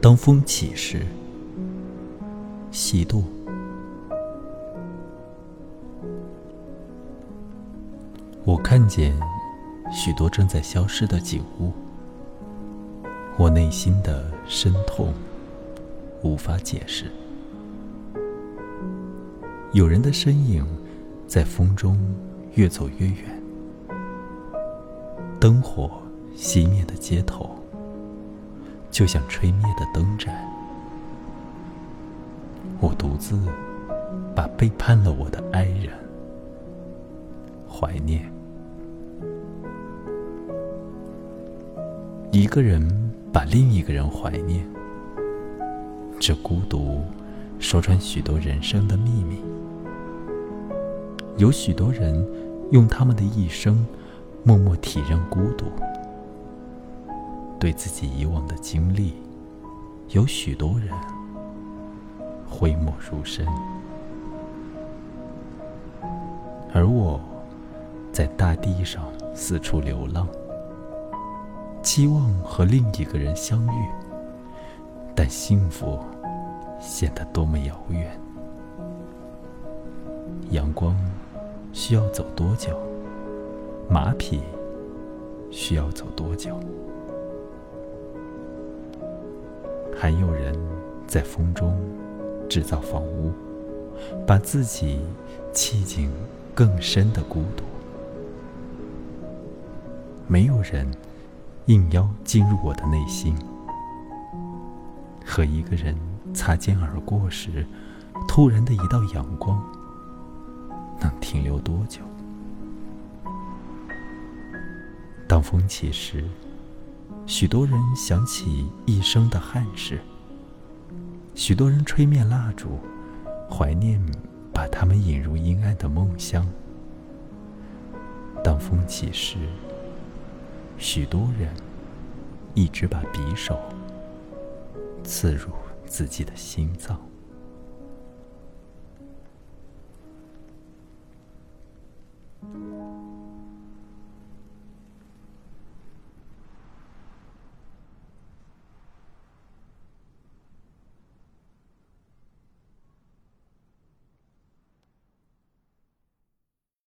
当风起时，西渡。我看见许多正在消失的景物，我内心的深痛无法解释。有人的身影在风中越走越远，灯火熄灭的街头。就像吹灭的灯盏，我独自把背叛了我的爱人怀念。一个人把另一个人怀念，这孤独说穿许多人生的秘密。有许多人用他们的一生默默体认孤独。对自己以往的经历，有许多人讳莫如深，而我在大地上四处流浪，期望和另一个人相遇，但幸福显得多么遥远。阳光需要走多久？马匹需要走多久？还有人在风中制造房屋，把自己砌进更深的孤独。没有人应邀进入我的内心。和一个人擦肩而过时，突然的一道阳光，能停留多久？当风起时。许多人想起一生的憾事，许多人吹灭蜡烛，怀念把他们引入阴暗的梦乡。当风起时，许多人一直把匕首刺入自己的心脏。